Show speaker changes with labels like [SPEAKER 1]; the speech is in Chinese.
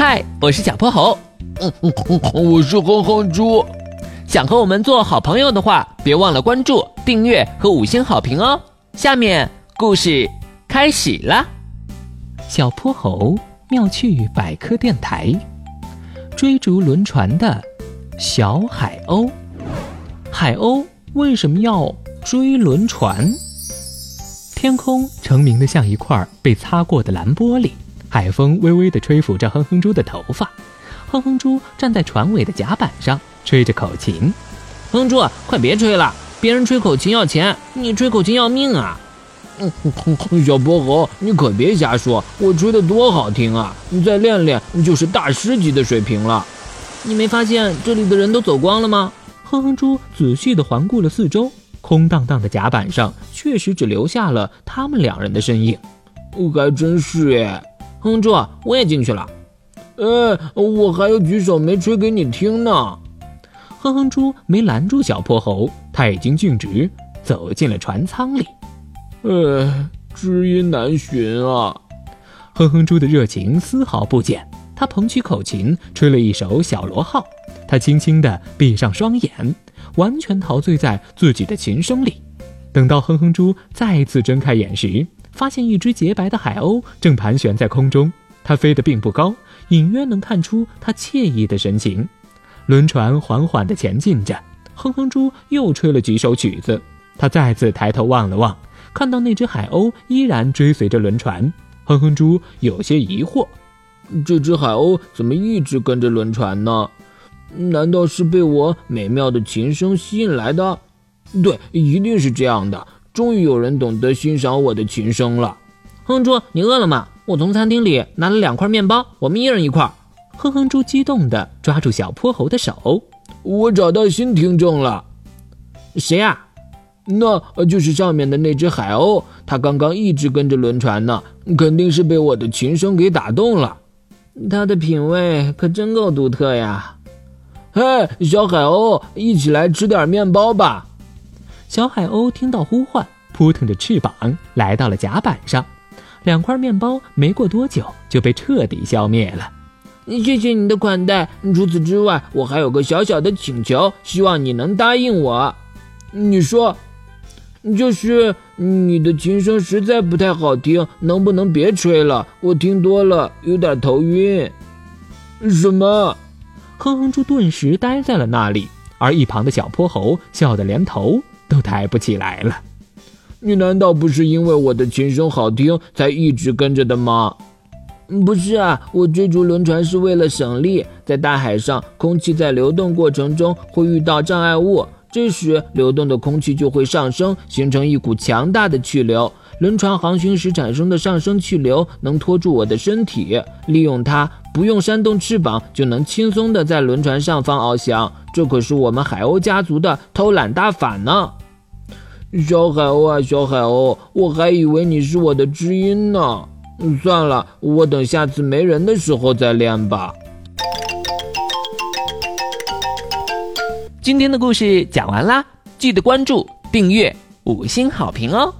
[SPEAKER 1] 嗨，我是小泼猴。
[SPEAKER 2] 嗯嗯嗯，我是哼哼猪。
[SPEAKER 1] 想和我们做好朋友的话，别忘了关注、订阅和五星好评哦。下面故事开始啦。小泼猴妙趣百科电台，追逐轮船的小海鸥。海鸥为什么要追轮船？天空澄明的像一块被擦过的蓝玻璃。海风微微地吹拂着哼哼猪的头发，哼哼猪站在船尾的甲板上，吹着口琴。
[SPEAKER 3] 哼哼猪，快别吹了，别人吹口琴要钱，你吹口琴要命啊！
[SPEAKER 2] 嗯，小泼猴，你可别瞎说，我吹的多好听啊！你再练练，就是大师级的水平了。
[SPEAKER 3] 你没发现这里的人都走光了吗？
[SPEAKER 1] 哼哼猪仔细地环顾了四周，空荡荡的甲板上确实只留下了他们两人的身影。
[SPEAKER 2] 还真是耶。
[SPEAKER 3] 哼哼猪，我也进去了。
[SPEAKER 2] 哎，我还有举手没吹给你听呢。
[SPEAKER 1] 哼哼猪没拦住小泼猴，他已经径直走进了船舱里。
[SPEAKER 2] 哎，知音难寻啊！
[SPEAKER 1] 哼哼猪的热情丝毫不减，他捧起口琴，吹了一首小螺号。他轻轻地闭上双眼，完全陶醉在自己的琴声里。等到哼哼猪再次睁开眼时，发现一只洁白的海鸥正盘旋在空中，它飞得并不高，隐约能看出它惬意的神情。轮船缓缓地前进着，哼哼猪又吹了几首曲子。他再次抬头望了望，看到那只海鸥依然追随着轮船。哼哼猪有些疑惑：
[SPEAKER 2] 这只海鸥怎么一直跟着轮船呢？难道是被我美妙的琴声吸引来的？对，一定是这样的。终于有人懂得欣赏我的琴声了。
[SPEAKER 3] 哼哼猪，你饿了吗？我从餐厅里拿了两块面包，我们一人一块。
[SPEAKER 1] 哼哼猪激动地抓住小泼猴的手。
[SPEAKER 2] 我找到新听众了。
[SPEAKER 3] 谁呀？
[SPEAKER 2] 那就是上面的那只海鸥，它刚刚一直跟着轮船呢，肯定是被我的琴声给打动了。
[SPEAKER 3] 它的品味可真够独特呀！
[SPEAKER 2] 嘿，小海鸥，一起来吃点面包吧。
[SPEAKER 1] 小海鸥听到呼唤，扑腾着翅膀来到了甲板上。两块面包没过多久就被彻底消灭了。
[SPEAKER 3] 谢谢你的款待。除此之外，我还有个小小的请求，希望你能答应我。
[SPEAKER 2] 你说，就是你的琴声实在不太好听，能不能别吹了？我听多了有点头晕。什么？
[SPEAKER 1] 哼哼猪顿时呆在了那里，而一旁的小泼猴笑得连头。都抬不起来了。
[SPEAKER 2] 你难道不是因为我的琴声好听才一直跟着的吗？
[SPEAKER 3] 不是啊，我追逐轮船是为了省力。在大海上，空气在流动过程中会遇到障碍物，这时流动的空气就会上升，形成一股强大的气流。轮船航行时产生的上升气流能拖住我的身体，利用它，不用扇动翅膀就能轻松地在轮船上方翱翔。这可是我们海鸥家族的偷懒大法呢！
[SPEAKER 2] 小海鸥啊，小海鸥，我还以为你是我的知音呢。算了，我等下次没人的时候再练吧。
[SPEAKER 1] 今天的故事讲完啦，记得关注、订阅、五星好评哦！